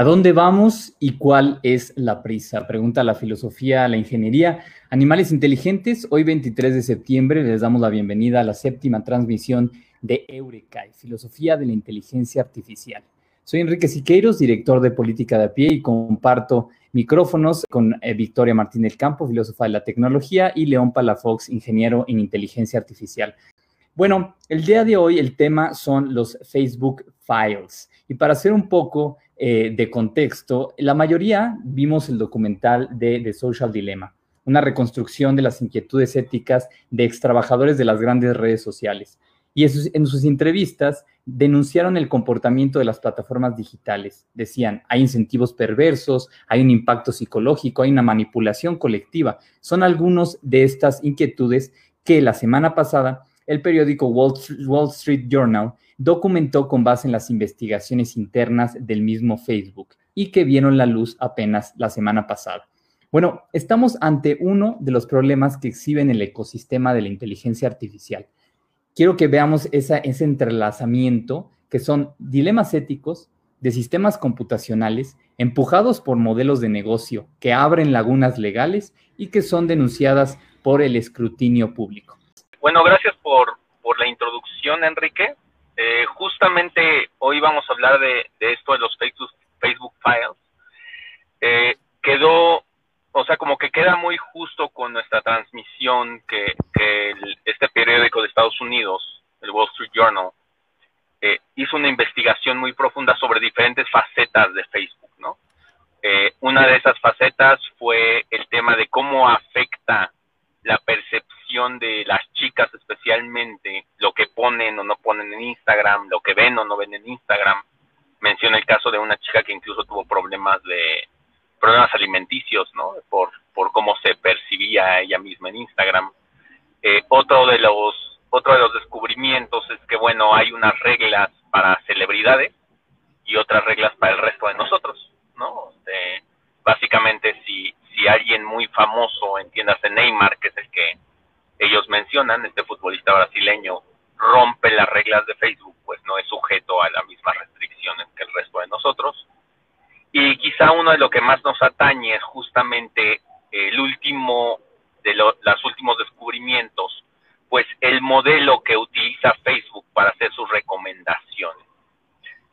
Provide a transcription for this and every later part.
¿A dónde vamos y cuál es la prisa? Pregunta la filosofía, la ingeniería. Animales inteligentes, hoy 23 de septiembre les damos la bienvenida a la séptima transmisión de Eureka, Filosofía de la Inteligencia Artificial. Soy Enrique Siqueiros, director de Política de a pie y comparto micrófonos con eh, Victoria Martínez Campo, filósofa de la tecnología, y León Palafox, ingeniero en inteligencia artificial. Bueno, el día de hoy el tema son los Facebook Files. Y para hacer un poco eh, de contexto, la mayoría vimos el documental de The Social Dilemma, una reconstrucción de las inquietudes éticas de ex trabajadores de las grandes redes sociales. Y en sus entrevistas denunciaron el comportamiento de las plataformas digitales. Decían, hay incentivos perversos, hay un impacto psicológico, hay una manipulación colectiva. Son algunos de estas inquietudes que la semana pasada el periódico Wall Street Journal documentó con base en las investigaciones internas del mismo Facebook y que vieron la luz apenas la semana pasada. Bueno, estamos ante uno de los problemas que exhiben el ecosistema de la inteligencia artificial quiero que veamos ese entrelazamiento que son dilemas éticos de sistemas computacionales empujados por modelos de negocio que abren lagunas legales y que son denunciadas por el escrutinio público. Bueno, gracias por, la introducción, Enrique. Eh, justamente hoy vamos a hablar de, esto de los Facebook, Facebook Files. Eh, quedó o sea, como que queda muy justo con nuestra transmisión que, este periódico de Estados Unidos, el Wall Street Journal, eh, hizo una investigación muy profunda sobre diferentes facetas de Facebook, ¿no? Eh, una de esas facetas fue el tema de cómo afecta la percepción de las chicas especialmente, lo que ponen o no ponen en Instagram, lo que ven o no ven en Instagram. Menciona el caso de una chica que incluso tuvo problemas de problemas alimenticios, ¿no? Por, por cómo se percibía ella misma en Instagram. Eh, otro de los otro de los descubrimientos es que bueno hay unas reglas para celebridades y otras reglas para el resto de nosotros, ¿no? Este, básicamente si si alguien muy famoso, entiéndase Neymar, que es el que ellos mencionan, este futbolista brasileño rompe las reglas de Facebook, pues no es sujeto a las mismas restricciones que el resto de nosotros y quizá uno de lo que más nos atañe es justamente el último de los últimos descubrimientos, pues el modelo que utiliza Facebook para hacer sus recomendaciones.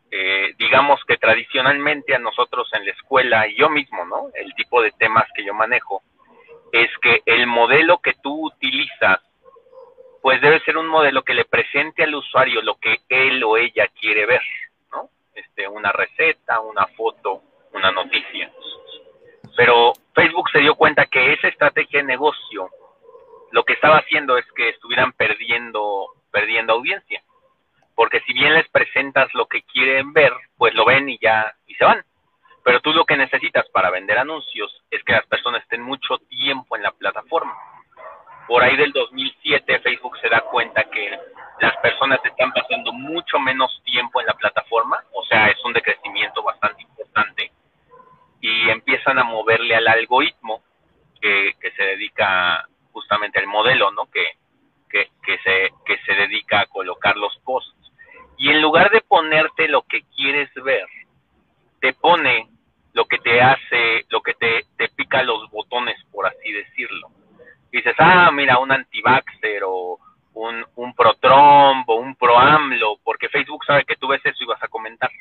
Eh, digamos que tradicionalmente a nosotros en la escuela y yo mismo, ¿no? El tipo de temas que yo manejo es que el modelo que tú utilizas, pues un modelo que le presente al usuario lo que él o ella quiere ver, ¿no? Este, una receta, una foto, una noticia. Pero Facebook se dio cuenta que esa estrategia de negocio lo que estaba haciendo es que estuvieran perdiendo, perdiendo audiencia. Porque si bien les presentas lo que quieren ver, pues lo ven y ya, y se van. Pero tú lo que necesitas para vender anuncios es que las personas estén mucho tiempo en la plataforma. Por ahí del 2007 Facebook se da cuenta que las personas están pasando mucho menos tiempo en la plataforma, o sea, es un decrecimiento bastante importante y empiezan a moverle al algoritmo que, se dedica justamente al modelo, ¿no? Que, que, se, que se dedica a colocar los posts. Y en lugar de ponerte lo que quieres ver, te pone lo que te hace, lo que te, te pica los botones, por así decirlo. dices, ah, mira, un antivaxer o un, un pro-Trump o un pro-AMLO, porque Facebook sabe que tú ves eso y vas a comentar.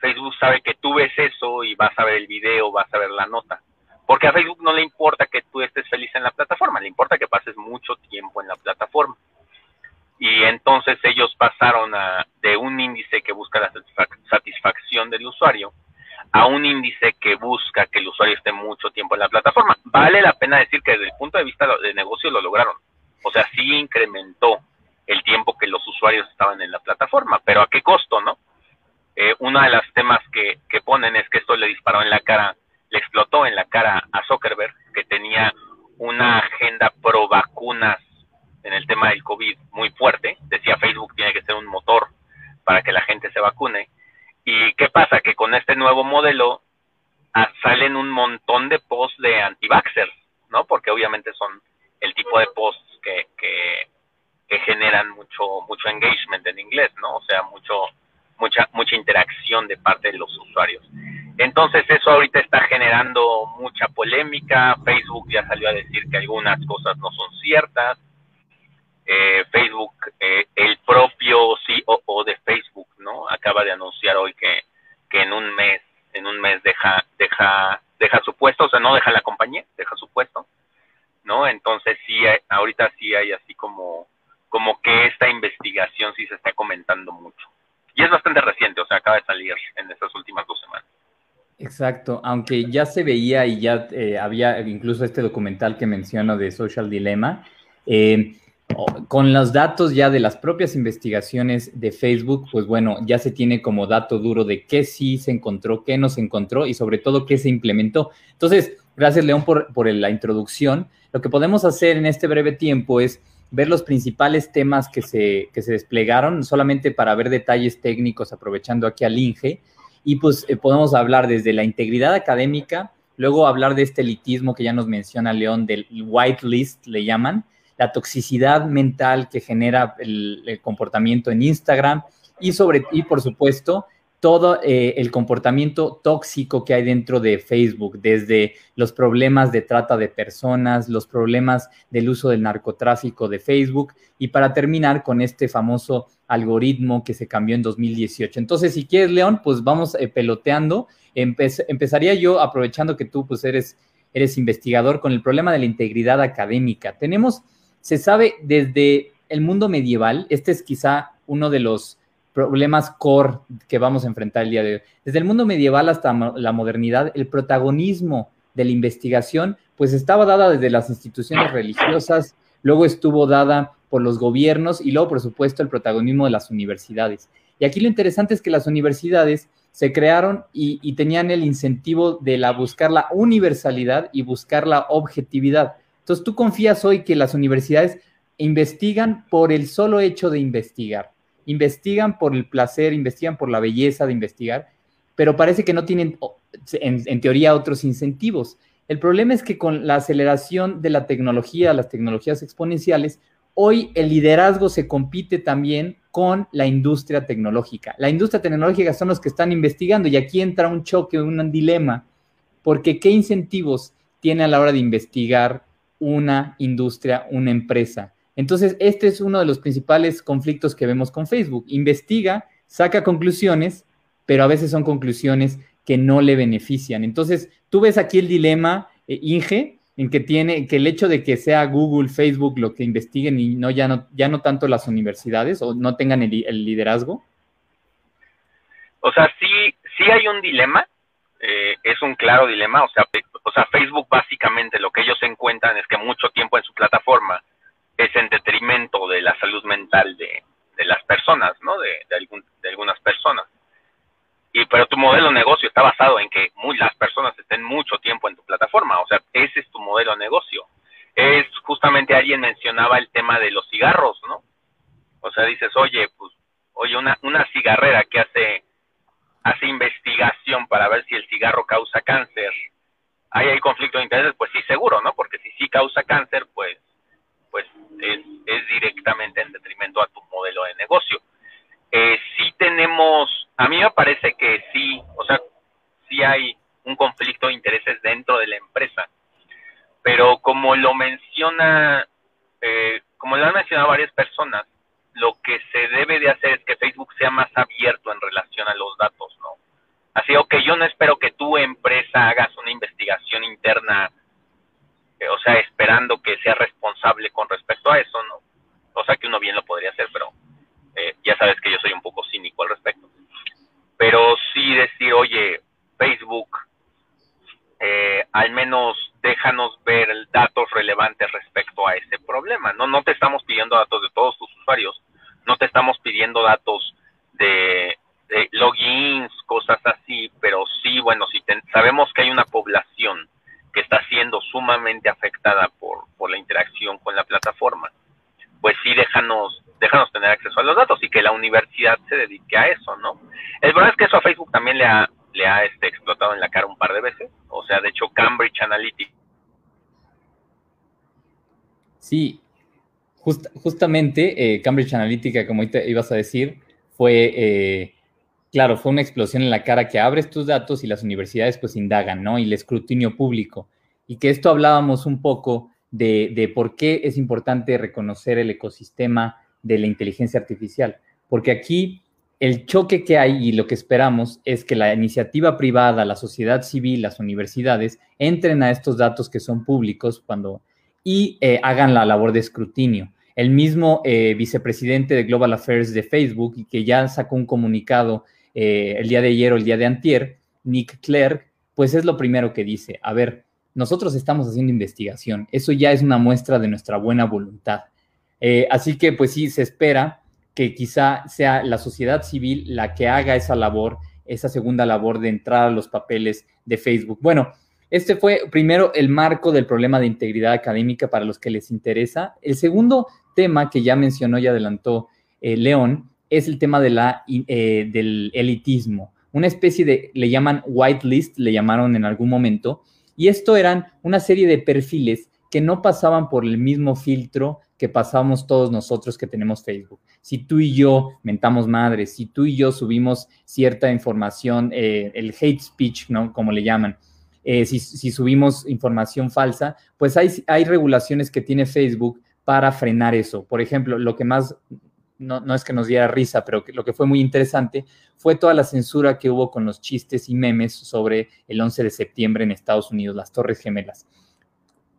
Facebook sabe que tú ves eso y vas a ver el video, vas a ver la nota. Porque a Facebook no le importa que tú estés feliz en la plataforma, le importa que pases mucho tiempo en la plataforma. Y entonces ellos pasaron a, de un índice que busca la satisfacción del usuario a un índice que busca que el usuario esté mucho tiempo en la plataforma. Vale la pena decir que desde el punto de vista de negocio lo lograron. O sea, sí incrementó el tiempo que los usuarios estaban en la plataforma, pero ¿a qué costo, no? eh, uno de los temas que, que ponen es que esto le disparó en la cara, le explotó en la cara a Zuckerberg, que tenía una agenda pro vacunas en el tema del COVID muy fuerte. Decía Facebook tiene que ser un motor para que la gente se vacune. ¿Y qué pasa? Que con este nuevo modelo ah, salen un montón de posts de anti ¿no? Porque obviamente son el tipo de posts que, que, que generan mucho, mucho engagement en inglés, ¿no? O sea, mucho, mucha, mucha interacción de parte de los usuarios. Entonces eso ahorita está generando mucha polémica. Facebook ya salió a decir que algunas cosas no son ciertas. Eh, Facebook, eh, el propio CEO de Facebook, ¿no? Acaba de anunciar hoy que, que en un mes, en un mes deja, deja, deja su puesto, o sea, no deja la compañía, deja su puesto, ¿no? Entonces sí, ahorita sí hay así como, como que esta investigación sí se está comentando mucho. Y es bastante reciente, o sea, acaba de salir en estas últimas dos semanas. Exacto, aunque ya se veía y ya eh, había incluso este documental que menciono de Social Dilemma, eh, con los datos ya de las propias investigaciones de Facebook, pues bueno, ya se tiene como dato duro de qué sí se encontró, qué no se encontró y sobre todo qué se implementó. Entonces, gracias León por, por la introducción. Lo que podemos hacer en este breve tiempo es ver los principales temas que se, que se desplegaron, solamente para ver detalles técnicos, aprovechando aquí al INGE y pues eh, podemos hablar desde la integridad académica, luego hablar de este elitismo que ya nos menciona León, del white list le llaman, la toxicidad mental que genera el, comportamiento en Instagram y sobre y por supuesto todo eh, el comportamiento tóxico que hay dentro de Facebook, desde los problemas de trata de personas, los problemas del uso del narcotráfico de Facebook y para terminar con este famoso algoritmo que se cambió en 2018. Entonces, si quieres, León, pues vamos eh, peloteando. empezaría yo, aprovechando que tú pues eres, eres investigador, con el problema de la integridad académica. Tenemos, se sabe desde el mundo medieval, este es quizá uno de los problemas core que vamos a enfrentar el día de hoy. Desde el mundo medieval hasta la modernidad, el protagonismo de la investigación, pues estaba dada desde las instituciones religiosas, luego estuvo dada por los gobiernos y luego, por supuesto, el protagonismo de las universidades. Y aquí lo interesante es que las universidades se crearon y, tenían el incentivo de la, buscar la universalidad y buscar la objetividad. Entonces, tú confías hoy que las universidades investigan por el solo hecho de investigar investigan por el placer, investigan por la belleza de investigar, pero parece que no tienen, en, teoría, otros incentivos. El problema es que con la aceleración de la tecnología, las tecnologías exponenciales, hoy el liderazgo se compite también con la industria tecnológica. La industria tecnológica son los que están investigando y aquí entra un choque, un dilema, porque ¿qué incentivos tiene a la hora de investigar una industria, una empresa? Entonces, este es uno de los principales conflictos que vemos con Facebook. Investiga, saca conclusiones, pero a veces son conclusiones que no le benefician. Entonces, tú ves aquí el dilema, eh, Inge, en que tiene que el hecho de que sea Google, Facebook lo que investiguen y no ya no ya no tanto las universidades o no tengan el, liderazgo. O sea, sí sí hay un dilema, eh, es un claro dilema. O sea, o sea, Facebook básicamente lo que ellos encuentran es que mucho tiempo en su plataforma es en detrimento de la salud mental de, las personas, ¿no? De, de, algunas personas. Y pero tu modelo de negocio está basado en que muy, las personas estén mucho tiempo en tu plataforma, o sea, ese es tu modelo de negocio. Es justamente alguien mencionaba el tema de los cigarros, ¿no? O sea, dices, oye, pues, oye, una, una cigarrera que hace, hace investigación para ver si el cigarro causa cáncer, ¿hay, hay conflicto de intereses? Pues sí, seguro, ¿no? Porque si sí causa cáncer, pues pues es, directamente en detrimento a tu modelo de negocio. Eh, sí tenemos, a mí me parece que sí, o sea, sí hay un conflicto de intereses dentro de la empresa, pero como lo menciona, eh, como lo han mencionado varias personas, lo que se debe de hacer es que Facebook sea más abierto en relación a los datos, ¿no? Así, que yo no espero que tu empresa hagas una investigación interna eh, o sea, esperando que sea responsable con respecto a eso, ¿no? O sea, que uno bien lo podría hacer, pero eh, ya sabes que yo soy un poco cínico al respecto. Pero sí decir, oye, Facebook, eh, al menos déjanos ver datos relevantes respecto a ese problema. No, no te estamos pidiendo datos de todos tus usuarios, no te estamos pidiendo datos de, logins, cosas así, pero sí, bueno, si sabemos que hay una población que está siendo sumamente afectada por, por la interacción con la plataforma, pues sí déjanos, déjanos tener acceso a los datos y que la universidad se dedique a eso, ¿no? Es verdad es que eso a Facebook también le ha, le ha este, explotado en la cara un par de veces, o sea, de hecho Cambridge Analytica. Sí, justamente eh, Cambridge Analytica, como ibas a decir, fue... Eh, claro, fue una explosión en la cara que abres tus datos y las universidades pues indagan, ¿no? Y el escrutinio público. Y que esto hablábamos un poco de, de por qué es importante reconocer el ecosistema de la inteligencia artificial. Porque aquí el choque que hay y lo que esperamos es que la iniciativa privada, la sociedad civil, las universidades entren a estos datos que son públicos cuando y eh, hagan la labor de escrutinio. El mismo eh, vicepresidente de Global Affairs de Facebook, y que ya sacó un comunicado eh, el día de ayer o el día de antier, Nick Clerk, pues es lo primero que dice, a ver, nosotros estamos haciendo investigación, eso ya es una muestra de nuestra buena voluntad. así que pues sí, se espera que quizá sea la sociedad civil la que haga esa labor, esa segunda labor de entrar a los papeles de Facebook. Bueno, este fue primero el marco del problema de integridad académica para los que les interesa. El segundo tema que ya mencionó y adelantó eh, León es el tema de la, eh, del elitismo, una especie de, le llaman whitelist, le llamaron en algún momento, y esto eran una serie de perfiles que no pasaban por el mismo filtro que pasamos todos nosotros que tenemos Facebook. Si tú y yo mentamos madres, si tú y yo subimos cierta información, eh, el hate speech, ¿no? Como le llaman, eh, si, subimos información falsa, pues hay, regulaciones que tiene Facebook para frenar eso. Por ejemplo, lo que más, no, es que nos diera risa, pero lo que fue muy interesante fue toda la censura que hubo con los chistes y memes sobre el 11 de septiembre en Estados Unidos, las Torres Gemelas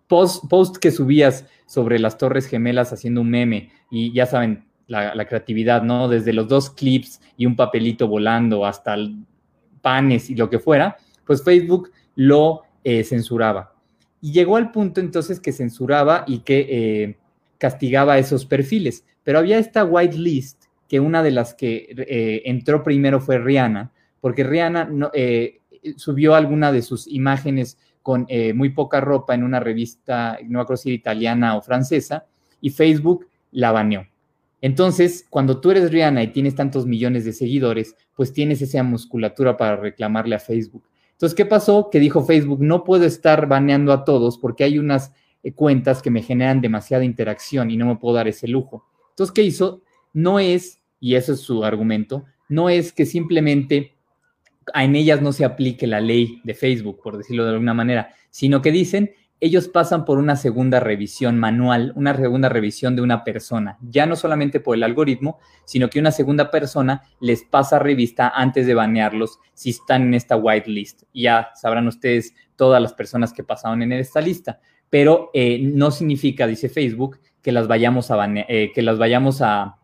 post, que subías sobre las Torres Gemelas haciendo un meme y ya saben, la, creatividad, ¿no? Desde los dos clips y un papelito volando hasta panes y lo que fuera, pues Facebook lo eh, censuraba. Y llegó al punto entonces que censuraba y que eh, castigaba esos perfiles. Pero había esta white list, que una de las que eh, entró primero fue Rihanna, porque Rihanna subió alguna de sus imágenes con muy poca ropa en una revista, no creo si italiana o francesa, y Facebook la baneó. Entonces, cuando tú eres Rihanna y tienes tantos millones de seguidores, pues tienes esa musculatura para reclamarle a Facebook. Entonces, ¿qué pasó? Que dijo Facebook, no puedo estar baneando a todos porque hay unas eh, cuentas que me generan demasiada interacción y no me puedo dar ese lujo. Entonces, ¿qué hizo? No es, y ese es su argumento, no es que simplemente en ellas no se aplique la ley de Facebook, por decirlo de alguna manera, sino que dicen, ellos pasan por una segunda revisión manual, una segunda revisión de una persona, ya no solamente por el algoritmo, sino que una segunda persona les pasa revista antes de banearlos si están en esta whitelist. Ya sabrán ustedes todas las personas que pasaron en esta lista, pero eh, no significa, dice Facebook, que las vayamos a, eh, que las vayamos a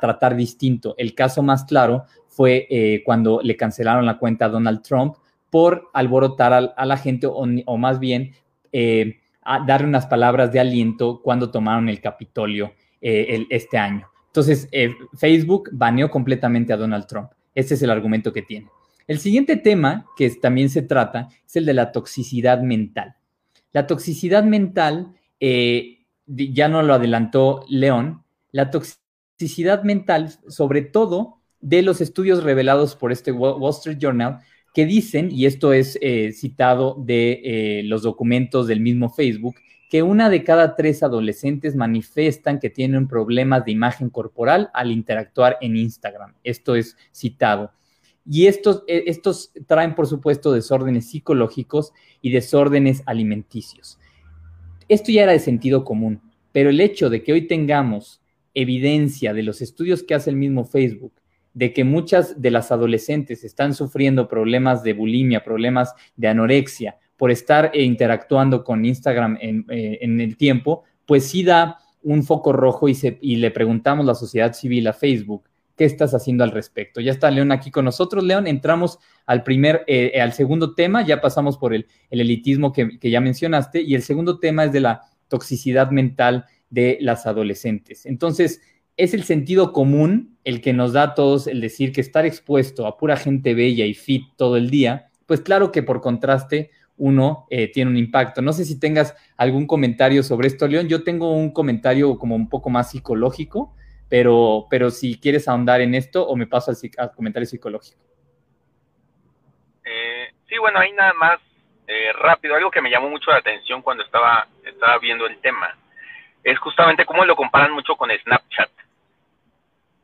tratar distinto. El caso más claro fue eh, cuando le cancelaron la cuenta a Donald Trump por alborotar a, la gente o, más bien eh, darle unas palabras de aliento cuando tomaron el Capitolio eh, este año. Entonces, Facebook baneó completamente a Donald Trump. Ese es el argumento que tiene. El siguiente tema que también se trata es el de la toxicidad mental. La toxicidad mental, ya no lo adelantó León, la toxicidad mental, sobre todo, de los estudios revelados por este Wall Street Journal que dicen, y esto es eh, citado de eh, los documentos del mismo Facebook, que una de cada tres adolescentes manifiestan que tienen problemas de imagen corporal al interactuar en Instagram. Esto es citado. Y estos, eh, estos traen, por supuesto, desórdenes psicológicos y desórdenes alimenticios. Esto ya era de sentido común, pero el hecho de que hoy tengamos evidencia de los estudios que hace el mismo Facebook de que muchas de las adolescentes están sufriendo problemas de bulimia, problemas de anorexia por estar interactuando con Instagram en, eh, el tiempo, pues sí da un foco rojo y, le preguntamos a la sociedad civil, a Facebook, ¿qué estás haciendo al respecto? Ya está León aquí con nosotros. León, entramos al primer, eh, al segundo tema, ya pasamos por el, elitismo que, ya mencionaste, y el segundo tema es de la toxicidad mental de las adolescentes. Entonces, es el sentido común el que nos da a todos el decir que estar expuesto a pura gente bella y fit todo el día, pues claro que por contraste uno eh, tiene un impacto. No sé si tengas algún comentario sobre esto, León. Yo tengo un comentario como un poco más psicológico, pero, pero si quieres ahondar en esto o me paso al, comentario psicológico. Eh, sí, bueno, ahí nada más eh, rápido, algo que me llamó mucho la atención cuando estaba, estaba viendo el tema, es justamente cómo lo comparan mucho con Snapchat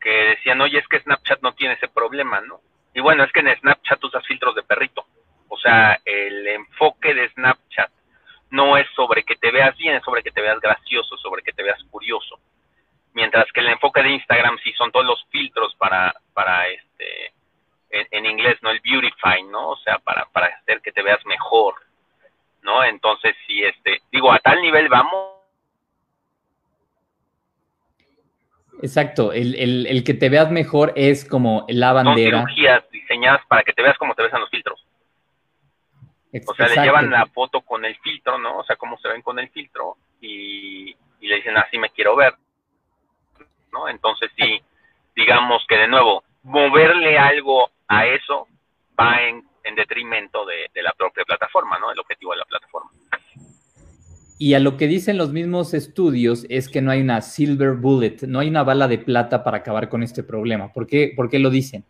que decían, oye, es que Snapchat no tiene ese problema, ¿no? y bueno, es que en Snapchat usas filtros de perrito. O sea, el enfoque de Snapchat no es sobre que te veas bien, es sobre que te veas gracioso, sobre que te veas curioso. Mientras que el enfoque de Instagram sí son todos los filtros para, para este, en, inglés, ¿no? El beautify, ¿no? O sea, para, para hacer que te veas mejor, ¿no? Entonces, sí, este, digo, a tal nivel vamos. Exacto, el, el, el que te veas mejor es como la bandera. Son cirugías diseñadas para que te veas como te ves en los filtros. O sea, le llevan la foto con el filtro, ¿no? O sea, cómo se ven con el filtro y, y le dicen, así me quiero ver, ¿no? Entonces, sí, digamos que de nuevo, moverle algo a eso va en, en detrimento de, de, la propia plataforma, ¿no? El objetivo de la plataforma. Y a lo que dicen los mismos estudios es que no hay una silver bullet, no hay una bala de plata para acabar con este problema. ¿Por qué, ¿Por qué lo dicen?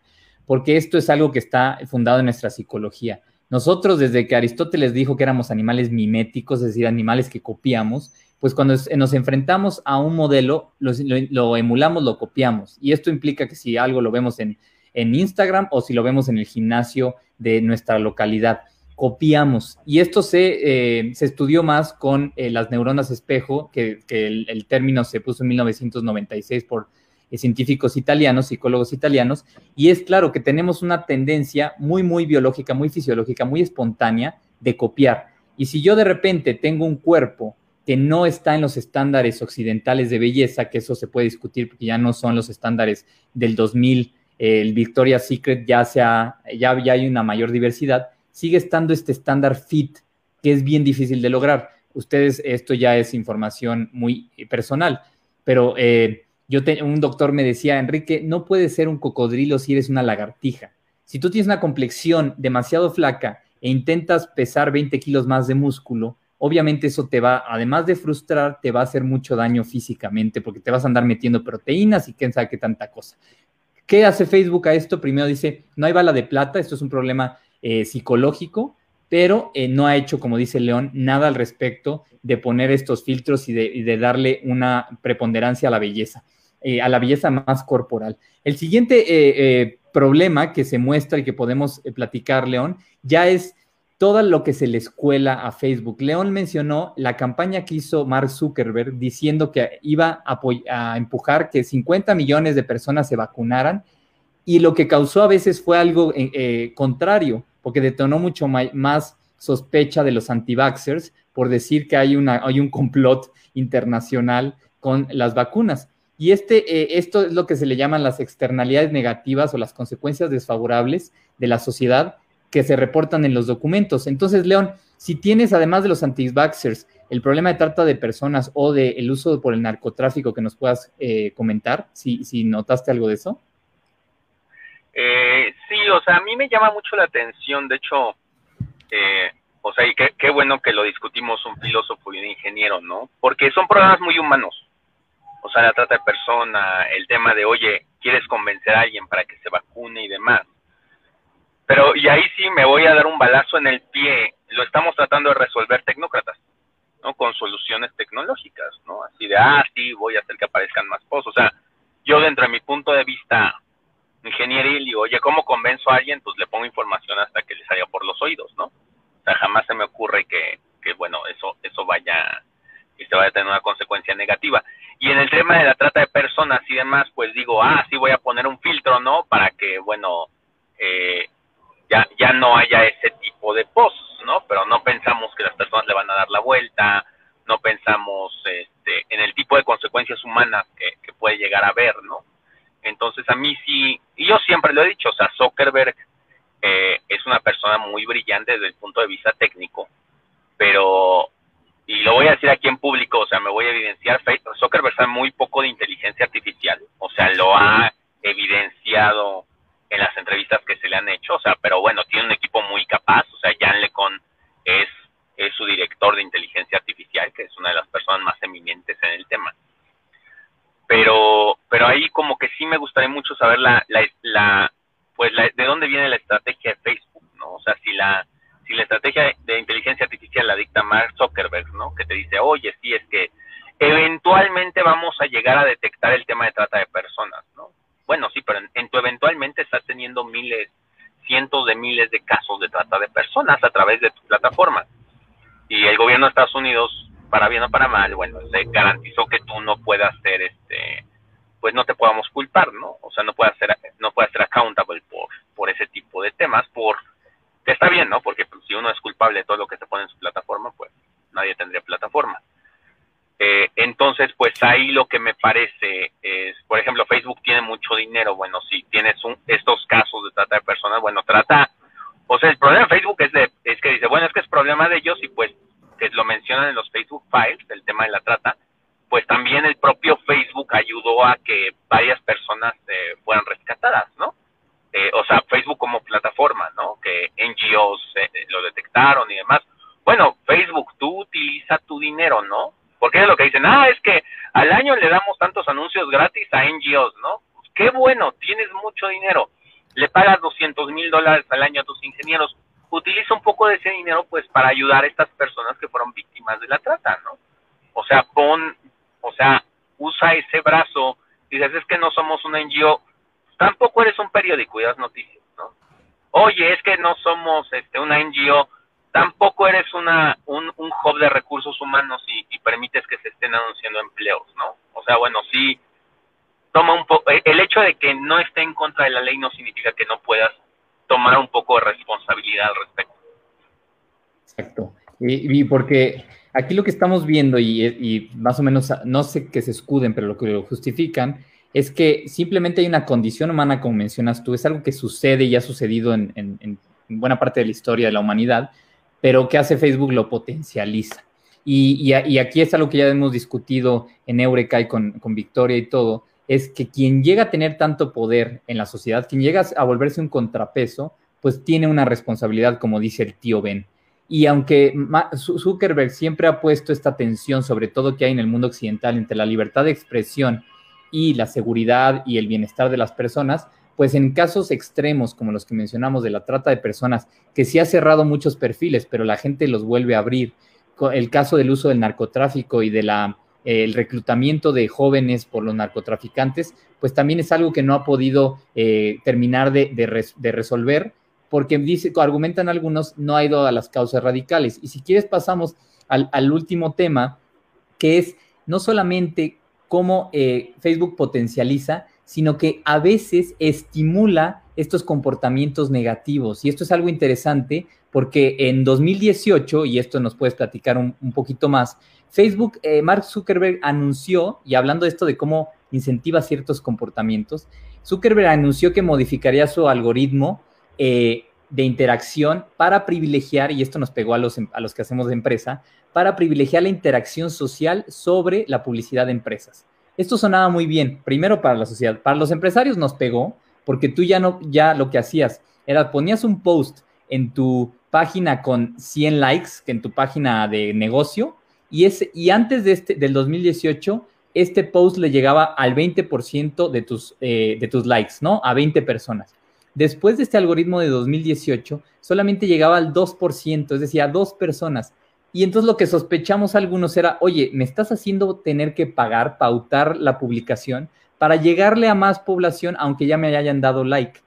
Porque esto es algo que está fundado en nuestra psicología. Nosotros, desde que Aristóteles dijo que éramos animales miméticos, es decir, animales que copiamos, pues cuando nos enfrentamos a un modelo, lo, emulamos, lo copiamos. Y esto implica que si algo lo vemos en, Instagram o si lo vemos en el gimnasio de nuestra localidad, copiamos. Y esto se, eh, estudió más con eh, las neuronas espejo, que, el, el, término se puso en 1996 por eh, científicos italianos, psicólogos italianos, y es claro que tenemos una tendencia muy, muy biológica, muy fisiológica, muy espontánea de copiar. Y si yo de repente tengo un cuerpo que no está en los estándares occidentales de belleza, que eso se puede discutir porque ya no son los estándares del 2000, el Victoria's Secret ya, sea, ya, ya hay una mayor diversidad, sigue estando este estándar fit que es bien difícil de lograr. Ustedes, esto ya es información muy eh, personal, pero eh, yo un doctor me decía, Enrique, no puedes ser un cocodrilo si eres una lagartija. Si tú tienes una complexión demasiado flaca e intentas pesar 20 kilos más de músculo, obviamente eso te va, además de frustrar, te va a hacer mucho daño físicamente porque te vas a andar metiendo proteínas y quién sabe qué tanta cosa. ¿Qué hace Facebook a esto? Primero dice, no hay bala de plata, esto es un problema eh, psicológico, pero eh, no ha hecho, como dice León, nada al respecto de poner estos filtros y de darle una preponderancia a la belleza. Eh, a la belleza más corporal. El siguiente problema que se muestra y que podemos platicar, León, ya es todo lo que se le escuela a Facebook. León mencionó la campaña que hizo Mark Zuckerberg diciendo que iba a, a, empujar que 50 millones de personas se vacunaran y lo que causó a veces fue algo contrario, porque detonó mucho más sospecha de los anti-vaxxers por decir que hay, un complot internacional con las vacunas. Y este, eh, esto es lo que se le llaman las externalidades negativas o las consecuencias desfavorables de la sociedad que se reportan en los documentos. Entonces, León, si tienes, además de los anti-vaxxers, el problema de trata de personas o del el uso por el narcotráfico que nos puedas eh, comentar, si, si notaste algo de eso. Eh, sí, o sea, a mí me llama mucho la atención, de hecho, o sea, y qué, qué bueno que lo discutimos un filósofo y un ingeniero, ¿no? Porque son problemas muy humanos o sea, la trata de persona, el tema de, oye, quieres convencer a alguien para que se vacune y demás. Pero, y ahí sí me voy a dar un balazo en el pie, lo estamos tratando de resolver tecnócratas, ¿no? Con soluciones tecnológicas, ¿no? Así de, ah, sí, voy a hacer que aparezcan más pozos. O sea, yo dentro de mi punto de vista ingenieril digo, oye, ¿cómo convenzo a alguien? Pues le pongo información hasta que le salga por los oídos, ¿no? O sea, jamás se me ocurre que, que bueno, eso, eso vaya y se vaya a tener una consecuencia negativa. Y en el tema de la trata de personas y demás, pues digo, ah, sí voy a poner un filtro, ¿no? Para que, bueno, eh, ya, ya no haya ese tipo de posts, ¿no? Pero no pensamos que las personas le van a dar la vuelta, no pensamos este, en el tipo de consecuencias humanas que, que puede llegar a haber, ¿no? Entonces a mí sí, y yo siempre lo he dicho, o sea, Zuckerberg eh, es una persona muy brillante desde el punto de vista técnico, pero y lo voy a decir aquí en público, o sea, me voy a evidenciar, Zuckerberg sabe muy poco de inteligencia artificial, o sea, lo ha evidenciado en las entrevistas que se le han hecho, o sea, pero bueno, tiene un equipo muy capaz, o sea, Jan LeCon es, es su director de inteligencia artificial, que es una de las personas más eminentes en el tema. Pero, pero ahí como que sí me gustaría mucho saber la, la, la pues la, de dónde viene la estrategia de Facebook, ¿no? O sea, si la, si la estrategia de inteligencia artificial la dicta Mark Zuckerberg, ¿no? Que te dice, oye, sí, es que eventualmente vamos a llegar a detectar el tema de trata de personas, ¿no? Bueno, sí, pero en, tu eventualmente estás teniendo miles cientos de miles de casos de trata de personas a través de tu plataforma. Y el gobierno de Estados Unidos, para bien o para mal, bueno, se garantizó que tú no puedas ser, este, pues no te podamos culpar, ¿no? O sea, no puedas ser, no puedas ser accountable por, por ese tipo de temas, por, que está bien, ¿no? Porque pues, si uno es culpable de todo lo que se pone en su plataforma, pues nadie tendría plataforma. Eh, entonces, pues ahí lo que me parece es, por ejemplo, Facebook tiene mucho dinero. Bueno, si tienes un, estos casos de trata de personas, bueno, trata. O sea, el problema de Facebook es, de, es que dice, bueno, es que es problema de ellos y pues que lo mencionan en los Facebook Files, el tema de la trata, pues también el propio Facebook ayudó a que varias personas eh, fueran rescatadas, ¿no? Eh, o sea, Facebook como plataforma, ¿no? Que NGOs lo detectaron y demás. Bueno, Facebook, tú utiliza tu dinero, ¿no? Porque es lo que dicen, ah, es que al año le damos tantos anuncios gratis a NGOs, ¿no? qué bueno, tienes mucho dinero, le pagas 200 mil dólares al año a tus ingenieros, utiliza un poco de ese dinero pues para ayudar a estas personas que fueron víctimas de la trata, ¿no? O sea, pon, o sea, usa ese brazo, dices, es que no somos una NGO, tampoco eres un periódico y das noticias, ¿no? Oye, es que no somos este, una NGO, tampoco eres una, un, un hub de recursos humanos y, permites que se estén anunciando empleos, ¿no? O sea, bueno, sí, toma un poco, eh, el hecho de que no esté en contra de la ley no significa que no puedas tomar un poco de responsabilidad al respecto. Exacto. Y, porque aquí lo que estamos viendo, y, más o menos, no sé que se escuden, pero lo que lo justifican, es que simplemente hay una condición humana, como mencionas tú, es algo que sucede y ha sucedido en, en buena parte de la historia de la humanidad, pero ¿qué hace Facebook? Lo potencializa. Y, aquí es algo que ya hemos discutido en Eureka y con, Victoria y todo, es que quien llega a tener tanto poder en la sociedad, quien llega a volverse un contrapeso, pues tiene una responsabilidad, como dice el tío Ben. Y aunque Zuckerberg siempre ha puesto esta tensión, sobre todo que hay en el mundo occidental, entre la libertad de expresión y la seguridad y el bienestar de las personas, pues en casos extremos como los que mencionamos de la trata de personas, que sí ha cerrado muchos perfiles, pero la gente los vuelve a abrir, el caso del uso del narcotráfico y de la el reclutamiento de jóvenes por los narcotraficantes, pues también es algo que no ha podido eh, terminar de, resolver, porque dice, argumentan algunos, no ha ido a las causas radicales. Y si quieres pasamos al, último tema, que es no solamente cómo eh, Facebook potencializa, sino que a veces estimula estos comportamientos negativos. Y esto es algo interesante porque en 2018, y esto nos puedes platicar un, poquito más, Facebook, eh, Mark Zuckerberg anunció, y hablando de esto de cómo incentiva ciertos comportamientos, Zuckerberg anunció que modificaría su algoritmo eh, de interacción para privilegiar, y esto nos pegó a los, a los que hacemos de empresa, para privilegiar la interacción social sobre la publicidad de empresas. Esto sonaba muy bien, primero para la sociedad, para los empresarios nos pegó, porque tú ya no, ya lo que hacías era ponías un post en tu página con 100 likes, que en tu página de negocio, y, ese, y antes de este, del 2018, este post le llegaba al 20% de tus, eh, de tus likes, ¿no? A 20 personas. Después de este algoritmo de 2018, solamente llegaba al 2%, es decir, a dos personas. Y entonces lo que sospechamos algunos era, oye, me estás haciendo tener que pagar, pautar la publicación para llegarle a más población, aunque ya me hayan dado like.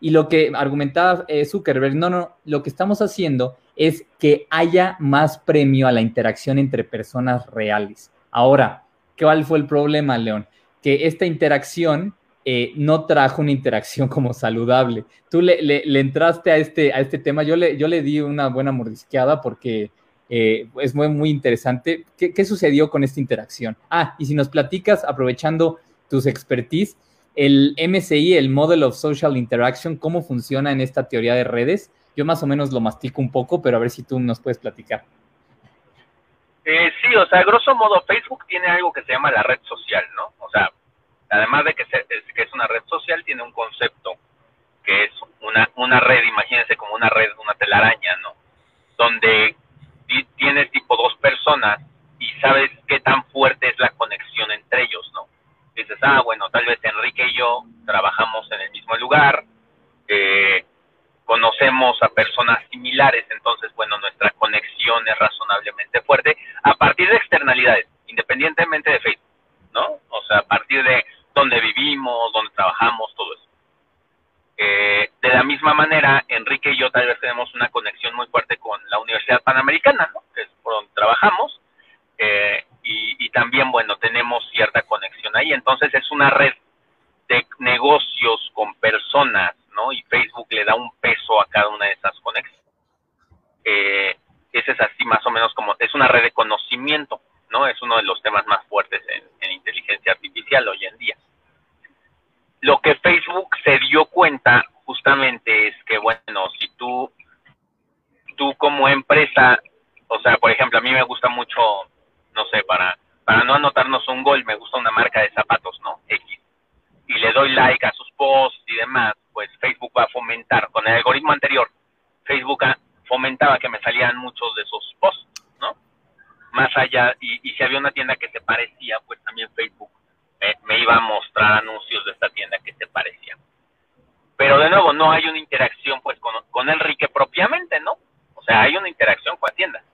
Y lo que argumentaba eh, Zuckerberg, no, no, lo que estamos haciendo es que haya más premio a la interacción entre personas reales. Ahora, ¿cuál fue el problema, León? Que esta interacción eh, no trajo una interacción como saludable. Tú le, entraste a este, a este tema, yo le, yo le di una buena mordisqueada porque eh, es muy, muy interesante. ¿Qué, sucedió con esta interacción? Ah, y si nos platicas, aprovechando tus expertise, el MSI, el Model of Social Interaction, ¿cómo funciona en esta teoría de redes? Yo más o menos lo mastico un poco, pero a ver si tú nos puedes platicar. Eh, sí, o sea, grosso modo, Facebook tiene algo que se llama la red social, ¿no? O sea, además de que, que es una red social, tiene un concepto que es una, una red, imagínense como una red, una telaraña, ¿no? Donde tienes tipo dos personas y sabes qué tan fuerte es la conexión entre ellos, ¿no? Dices, ah, bueno, tal vez Enrique y yo trabajamos en el mismo lugar, eh, conocemos a personas similares, entonces, bueno, nuestra conexión es razonablemente fuerte a partir de externalidades, independientemente de Facebook, ¿no? O sea, a partir de dónde vivimos, dónde trabajamos, todo eso. Eh, de la misma manera, Enrique y yo tal vez tenemos una conexión muy fuerte con la Universidad Panamericana, que es por donde trabajamos, eh, y, y, también, bueno, tenemos cierta conexión ahí. Entonces es una red de negocios con personas, ¿no? Y Facebook le da un peso a cada una de esas conexiones. Eh, ese es así más o menos como, es una red de conocimiento, ¿no? Es uno de los temas más fuertes en inteligencia artificial hoy en día. Lo que Facebook se dio cuenta justamente es que, bueno, si tú, tú como empresa, o sea, por ejemplo, a mí me gusta mucho, no sé, para, para no anotarnos un gol, me gusta una marca de zapatos, ¿no? X. Y le doy like a sus posts y demás, pues Facebook va a fomentar, con el algoritmo anterior, Facebook fomentaba que me salían muchos de esos posts, ¿no? Más allá, y, y si había una tienda que se parecía, pues también Facebook me, iba a mostrar anuncios de esta tienda que se parecían pero de nuevo no hay una interacción pues con, Enrique propiamente, ¿no? O sea, hay una interacción con la tienda.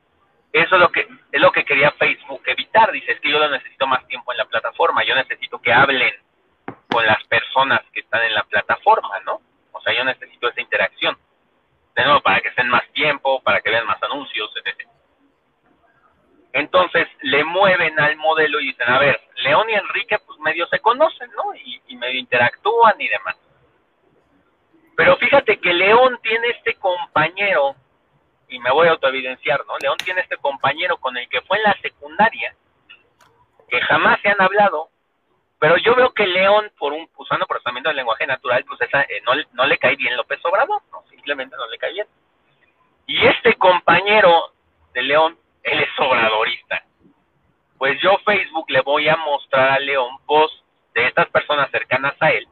Eso es lo que es lo que quería Facebook evitar. Dice, es que yo necesito más tiempo en la plataforma, yo necesito que hablen con las personas que están en la plataforma, ¿no? O sea, yo necesito esa interacción. De nuevo, para que estén más tiempo, para que vean más anuncios, etc. Entonces le mueven al modelo y dicen, a ver, León y Enrique pues medio se conocen, ¿no? Y, medio interactúan y demás pero fíjate que León tiene este compañero, y me voy a autoevidenciar, ¿no? León tiene este compañero con el que fue en la secundaria, que jamás se han hablado, pero yo veo que León, por un usando procesamiento del lenguaje natural, pues esa, eh, no, no le cae bien López Obrador, no, simplemente no le cae bien. Y este compañero de León, él es obradorista. Pues yo Facebook le voy a mostrar a León post de estas personas cercanas a él,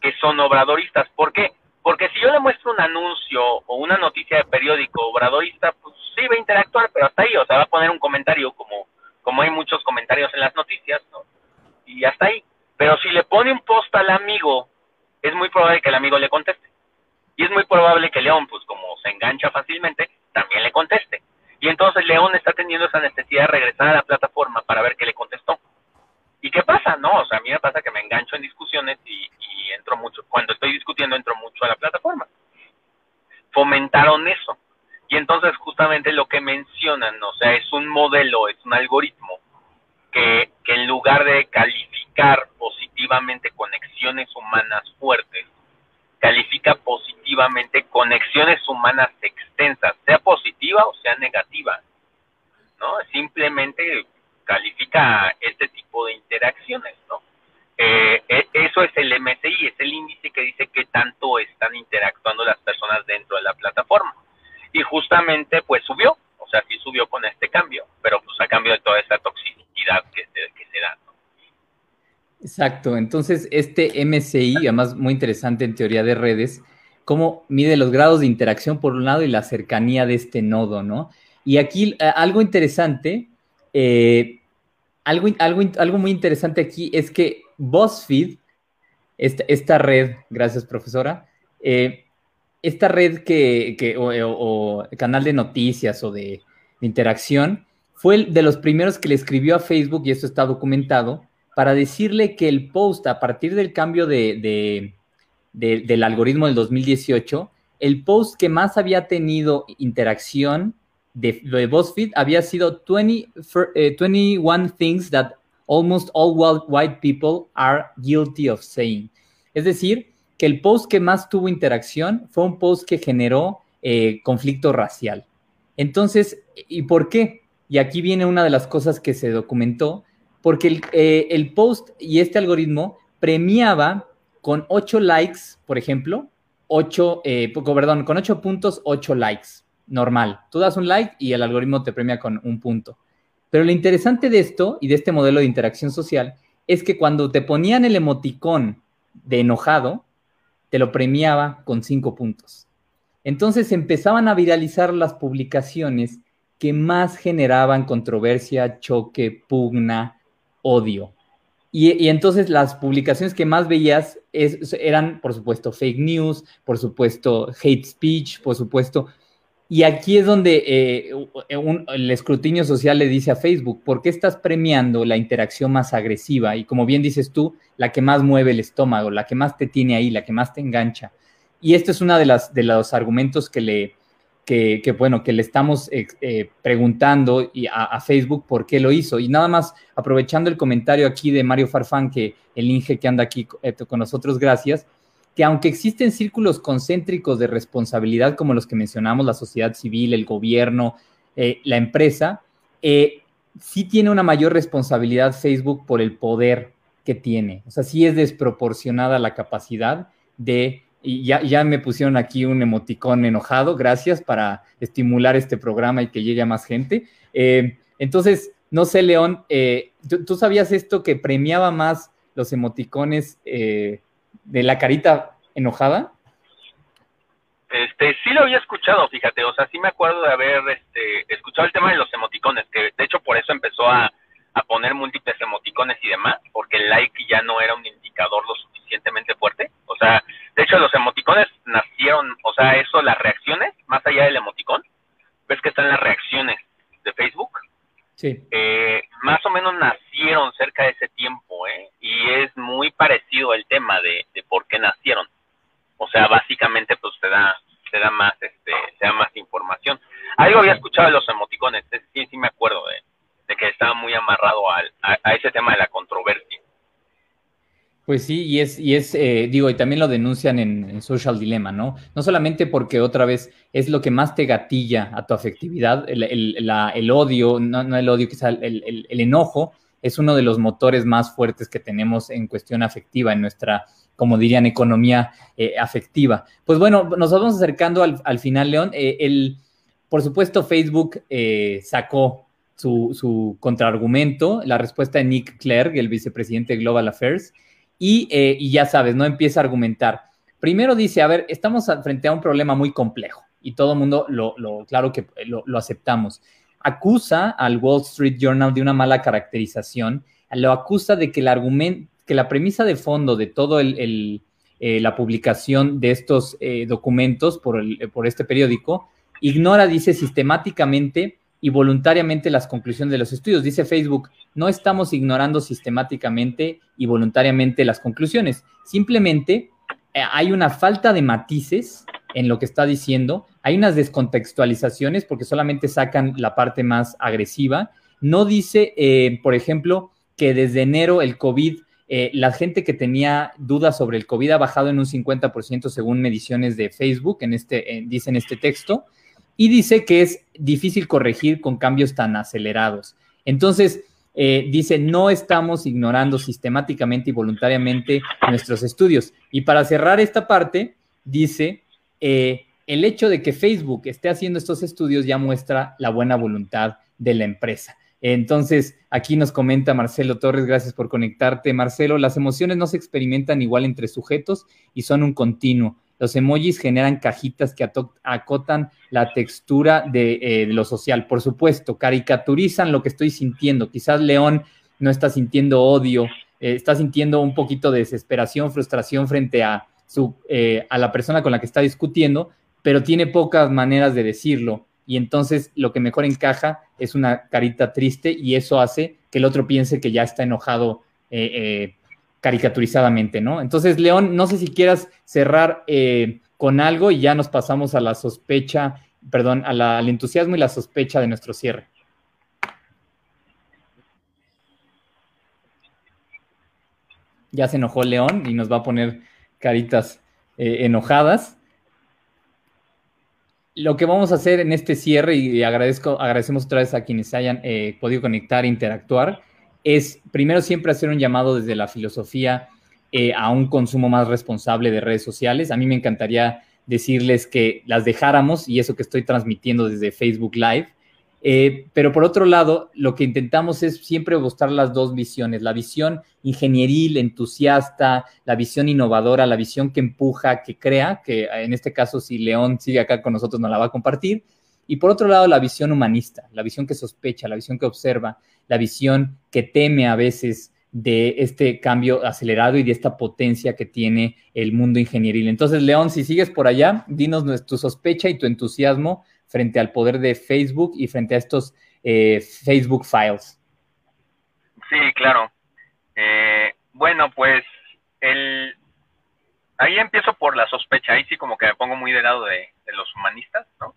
que son obradoristas. ¿Por qué? Porque si yo le muestro un anuncio o una noticia de periódico obradorista, pues sí va a interactuar, pero hasta ahí, o sea, va a poner un comentario como, como hay muchos comentarios en las noticias, ¿no? Y hasta ahí. Pero si le pone un post al amigo, es muy probable que el amigo le conteste. Y es muy probable que León, pues como se engancha fácilmente, también le conteste. Y entonces León está teniendo esa necesidad de regresar a la plataforma para ver qué le contestó. ¿Y qué pasa? No, o sea, a mí me pasa que me engancho en discusiones y, y entro mucho, cuando estoy discutiendo entro mucho a la plataforma. Fomentaron eso. Y entonces justamente lo que mencionan, o sea, es un modelo, es un algoritmo que, que en lugar de calificar positivamente conexiones humanas fuertes, califica positivamente conexiones humanas extensas, sea positiva o sea negativa. ¿no? Simplemente califica este tipo de interacciones, ¿no? Eh, e, eso es el MSI, es el índice que dice que tanto están interactuando las personas dentro de la plataforma. Y justamente pues subió, o sea, sí subió con este cambio, pero pues a cambio de toda esa toxicidad que se, que se da. ¿no? Exacto, entonces este MSI, además muy interesante en teoría de redes, cómo mide los grados de interacción por un lado y la cercanía de este nodo, ¿no? Y aquí eh, algo interesante, eh, algo, algo, algo muy interesante aquí es que BuzzFeed, esta, esta red, gracias profesora, eh, esta red que, que o, o, canal de noticias o de, de, interacción, fue el de los primeros que le escribió a Facebook, y esto está documentado, para decirle que el post, a partir del cambio de, de, de, del algoritmo del 2018, el post que más había tenido interacción de, de BuzzFeed había sido 20, uh, 21 things that almost all white people are guilty of saying. Es decir, que el post que más tuvo interacción fue un post que generó eh, conflicto racial. Entonces, ¿y por qué? Y aquí viene una de las cosas que se documentó, porque el, eh, el post y este algoritmo premiaba con 8 likes, por ejemplo, 8, eh, perdón, con 8 puntos, 8 likes, normal. Tú das un like y el algoritmo te premia con un punto. Pero lo interesante de esto y de este modelo de interacción social es que cuando te ponían el emoticón de enojado, te lo premiaba con cinco puntos. Entonces empezaban a viralizar las publicaciones que más generaban controversia, choque, pugna, odio. Y, entonces las publicaciones que más veías eran, por supuesto, fake news, por supuesto, hate speech, por supuesto, Y aquí es donde eh, el escrutinio social le dice a Facebook, ¿por qué estás premiando la interacción más agresiva? Y como bien dices tú, la que más mueve el estómago, la que más te tiene ahí, la que más te engancha. Y este es uno de, las, de los argumentos que le, que, bueno, que le estamos eh, eh, preguntando a, Facebook por qué lo hizo. Y nada más, aprovechando el comentario aquí de Mario Farfán, que el Inge que anda aquí con nosotros, gracias que aunque existen círculos concéntricos de responsabilidad como los que mencionamos, la sociedad civil, el gobierno, eh, la empresa, eh, sí tiene una mayor responsabilidad Facebook por el poder que tiene. O sea, sí es desproporcionada la capacidad de, y ya, ya me pusieron aquí un emoticón enojado, gracias para estimular este programa y que llegue a más gente. Eh, entonces, no sé, León, ¿tú, sabías esto que premiaba más los emoticones de la carita enojada? Este, sí lo había escuchado, fíjate, o sea, sí me acuerdo de haber este, escuchado el tema de los emoticones, que de hecho por eso empezó a, a poner múltiples emoticones y demás, porque el like ya no era un indicador lo suficientemente fuerte. O sea, de hecho los emoticones nacieron, o sea, eso, las reacciones, más allá del emoticón, ves que están las reacciones de Facebook. Sí. Eh, más o menos nacieron cerca de ese tiempo, ¿eh? Y es muy parecido el tema de, por qué nacieron. O sea, básicamente, pues te da, te da más, este, te da más información. Algo había escuchado de los emoticones, sí, sí me acuerdo de, que estaba muy amarrado al, a ese tema de la controversia. Pues sí, y es, y es eh, digo, y también lo denuncian en, Social Dilemma, ¿no? No solamente porque otra vez es lo que más te gatilla a tu afectividad, el, el, odio, no, no, el odio, quizá el, el, enojo, es uno de los motores más fuertes que tenemos en cuestión afectiva, en nuestra, como dirían, economía eh, afectiva. Pues bueno, nos vamos acercando al, al final, León. Eh, el, por supuesto, Facebook sacó su, su contraargumento, la respuesta de Nick Clegg, el vicepresidente de Global Affairs, eh, y, ya sabes, no empieza a argumentar. Primero dice, a ver, estamos frente a un problema muy complejo y todo el mundo lo, claro que lo, aceptamos. Acusa al Wall Street Journal de una mala caracterización, lo acusa de que el que la premisa de fondo de todo el, eh, la publicación de estos eh, documentos por, por este periódico ignora, dice sistemáticamente, y voluntariamente las conclusiones de los estudios. Dice Facebook, no estamos ignorando sistemáticamente y voluntariamente las conclusiones. Simplemente eh, hay una falta de matices en lo que está diciendo, hay unas descontextualizaciones porque solamente sacan la parte más agresiva. No dice, eh, por ejemplo, que desde enero el COVID, eh, la gente que tenía dudas sobre el COVID ha bajado en un 50% según mediciones de Facebook, en este, dice en este texto y dice que es difícil corregir con cambios tan acelerados. Entonces, eh, dice, no estamos ignorando sistemáticamente y voluntariamente nuestros estudios. Y para cerrar esta parte, dice, eh, el hecho de que Facebook esté haciendo estos estudios ya muestra la buena voluntad de la empresa. Entonces, aquí nos comenta Marcelo Torres, gracias por conectarte. Marcelo, las emociones no se experimentan igual entre sujetos y son un continuo. Los emojis generan cajitas que acotan la textura eh, de, lo social. Por supuesto, caricaturizan lo que estoy sintiendo. Quizás León no está sintiendo odio, eh, está sintiendo un poquito de desesperación, frustración frente a, su, eh, a la persona con la que está discutiendo, pero tiene pocas maneras de decirlo. Y entonces lo que mejor encaja es una carita triste y eso hace que el otro piense que ya está enojado caricaturizadamente, ¿no? Entonces, León, no sé si quieras cerrar eh, con algo y ya nos pasamos a la sospecha, perdón, al entusiasmo y la sospecha de nuestro cierre. Ya se enojó León y nos va a poner caritas eh, enojadas. Lo que vamos a hacer en este cierre, y agradezco, agradecemos otra vez a quienes hayan eh, podido conectar e interactuar, es primero siempre hacer un llamado desde la filosofía eh, a un consumo más responsable de redes sociales. A mí me encantaría decirles que las dejáramos y eso que estoy transmitiendo desde Facebook Live. Eh, pero por otro lado, lo que intentamos es siempre mostrar las dos visiones, la visión ingenieril, entusiasta, la visión innovadora, la visión que empuja, que crea, que en este caso si León sigue acá con nosotros nos la va a compartir, y por otro lado, la visión humanista, la visión que sospecha, la visión que observa, la visión que teme a veces de este cambio acelerado y de esta potencia que tiene el mundo ingenieril. Entonces, León, si sigues por allá, dinos tu sospecha y tu entusiasmo frente al poder de Facebook y frente a estos eh, Facebook Files? Sí, claro. Eh, bueno, pues el, ahí empiezo por la sospecha, ahí sí como que me pongo muy del lado de, los humanistas, ¿no?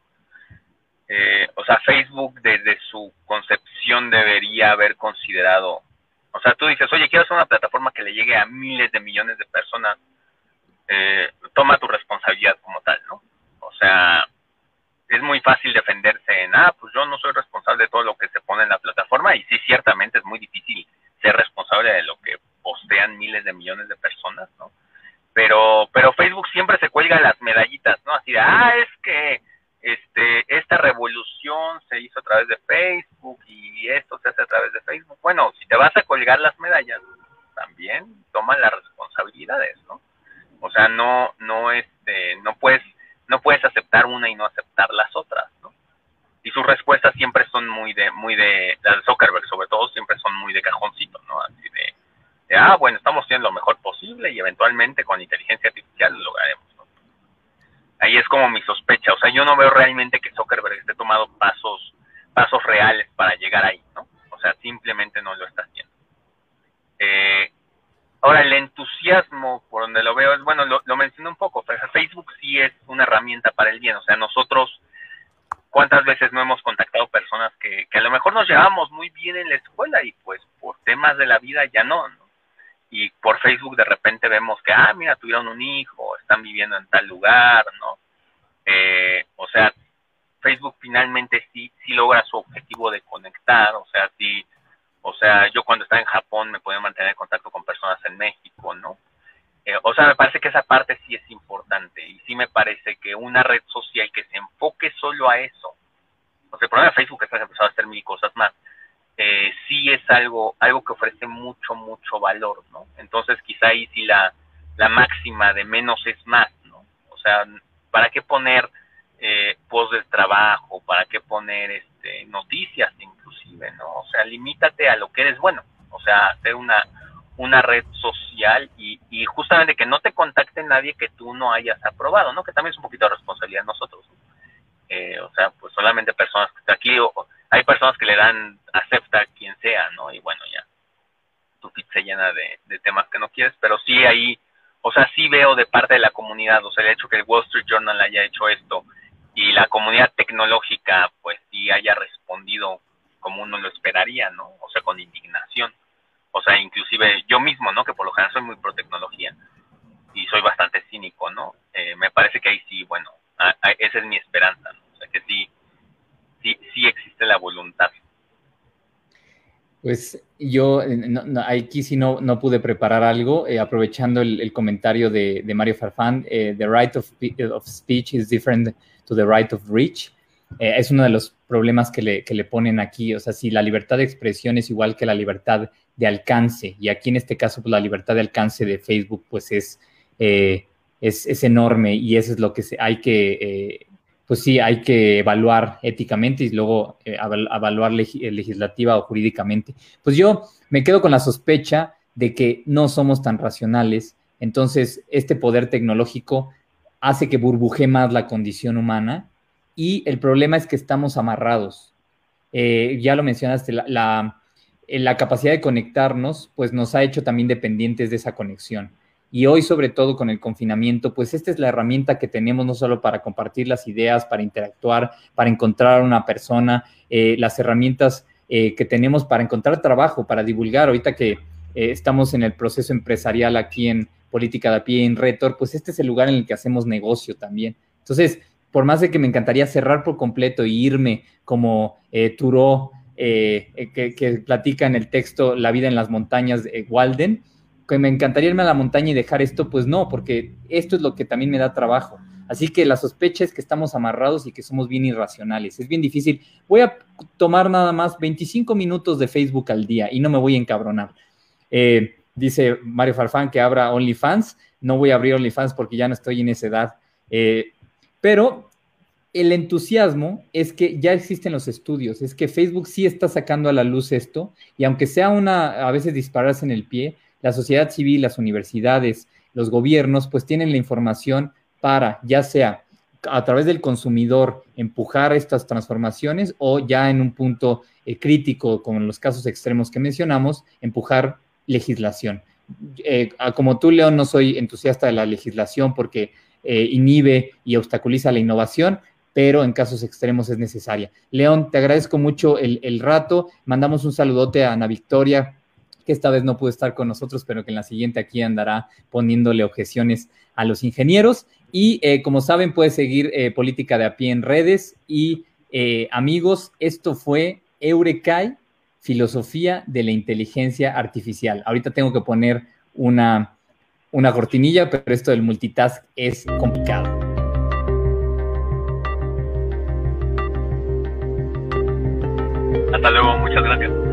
Eh, o sea, Facebook desde su concepción debería haber considerado, o sea, tú dices, oye, quiero hacer una plataforma que le llegue a miles de millones de personas, eh, toma tu responsabilidad como tal, ¿no? O sea, es muy fácil defenderse en, ah, pues yo no soy responsable de todo lo que se pone en la plataforma, y sí, ciertamente es muy difícil ser responsable de lo que postean miles de millones de personas, ¿no? Pero, pero Facebook siempre se cuelga las medallitas, ¿no? Así de, ah, es que este, esta revolución se hizo a través de Facebook y esto se hace a través de Facebook. Bueno, si te vas a colgar las medallas, también toma las responsabilidades, ¿no? O sea, no, no, este, no puedes, no puedes aceptar una y no aceptar las otras, ¿no? Y sus respuestas siempre son muy de, muy de, las de Zuckerberg sobre todo, siempre son muy de cajoncito, ¿no? Así de, ah, bueno, estamos haciendo lo mejor posible y eventualmente con inteligencia artificial lo lograremos. Ahí es como mi sospecha, o sea, yo no veo realmente que Zuckerberg esté tomando pasos, pasos reales para llegar ahí, ¿no? O sea, simplemente no lo está haciendo. Eh, ahora, el entusiasmo, por donde lo veo, es, bueno, lo, lo mencioné un poco, Facebook sí es una herramienta para el bien, o sea, nosotros cuántas veces no hemos contactado personas que, que, a lo mejor nos llevamos muy bien en la escuela y pues por temas de la vida ya no, ¿no? Y por Facebook de repente vemos que, ah, mira, tuvieron un hijo, están viviendo en tal lugar, ¿no? Eh, o sea, Facebook finalmente sí, sí logra su objetivo de conectar, o sea, sí, o sea, yo cuando estaba en Japón me podía mantener en contacto con personas en México, ¿no? Eh, o sea, me parece que esa parte sí es importante y sí me parece que una red social que se enfoque solo a eso, o sea, el problema de Facebook es que ha empezado a hacer mil cosas más, eh, sí es algo, algo que ofrece mucho, mucho valor, ¿no? Entonces quizá ahí sí la, la máxima de menos es más, ¿no? O sea, ¿para qué poner eh, post del trabajo? ¿Para qué poner este, noticias inclusive, ¿no? O sea, limítate a lo que eres bueno, o sea, hacer una, una red social y, y justamente que no te contacte nadie que tú no hayas aprobado, ¿no? Que también es un poquito de responsabilidad nosotros. Eh, o sea, pues solamente personas que están aquí o, hay personas que le dan acepta quien sea, ¿no? Y bueno, ya tu feed se llena de, temas que no quieres, pero sí ahí, o sea, sí veo de parte de la comunidad, o sea, el hecho que el Wall Street Journal haya hecho esto y la comunidad tecnológica, pues sí haya respondido como uno lo esperaría, ¿no? O sea, con indignación. O sea, inclusive yo mismo, ¿no? Que por lo general soy muy pro tecnología y soy bastante cínico, ¿no? Eh, me parece que ahí sí, bueno, esa es mi esperanza, ¿no? O sea, que sí, sí, sí existe la voluntad. Pues yo aquí sí no, no pude preparar algo, eh, aprovechando el, comentario de, Mario Farfán, eh, the right of, speech is different to the right of reach. Eh, es uno de los problemas que le, que le, ponen aquí, o sea, si la libertad de expresión es igual que la libertad de alcance, y aquí en este caso, pues la libertad de alcance de Facebook, pues es, es, es, enorme y eso es lo que hay que pues sí, hay que evaluar éticamente y luego eh, evaluar eh, legislativa o jurídicamente. Pues yo me quedo con la sospecha de que no somos tan racionales, entonces este poder tecnológico hace que burbuje más la condición humana y el problema es que estamos amarrados. Eh, ya lo mencionaste, la, la capacidad de conectarnos, pues nos ha hecho también dependientes de esa conexión. Y hoy, sobre todo con el confinamiento, pues esta es la herramienta que tenemos no solo para compartir las ideas, para interactuar, para encontrar a una persona, eh, las herramientas eh, que tenemos para encontrar trabajo, para divulgar. Ahorita que eh, estamos en el proceso empresarial aquí en Política de a pie, en Retor, pues este es el lugar en el que hacemos negocio también. Entonces, por más de que me encantaría cerrar por completo e irme como Turó, que, que, platica en el texto La vida en las montañas de Walden, que me encantaría irme a la montaña y dejar esto, pues no, porque esto es lo que también me da trabajo. Así que la sospecha es que estamos amarrados y que somos bien irracionales. Es bien difícil. Voy a tomar nada más 25 minutos de Facebook al día y no me voy a encabronar. Eh, dice Mario Farfán que abra OnlyFans. No voy a abrir OnlyFans porque ya no estoy en esa edad. Eh, pero el entusiasmo es que ya existen los estudios, es que Facebook sí está sacando a la luz esto y aunque sea una, a veces dispararse en el pie, la sociedad civil, las universidades, los gobiernos, pues tienen la información para, ya sea a través del consumidor empujar estas transformaciones o ya en un punto eh, crítico, como en los casos extremos que mencionamos, empujar legislación. Eh, como tú, León, no soy entusiasta de la legislación porque eh, inhibe y obstaculiza la innovación, pero en casos extremos es necesaria. León, te agradezco mucho el, el rato. Mandamos un saludote a Ana Victoria, que esta vez no pudo estar con nosotros, pero que en la siguiente aquí andará poniéndole objeciones a los ingenieros. Y eh, como saben, puede seguir eh, Política de a pie en redes. Y eh, amigos, esto fue Eurekai, Filosofía de la Inteligencia Artificial. Ahorita tengo que poner una, una cortinilla, pero esto del multitask es complicado. Hasta luego, muchas gracias.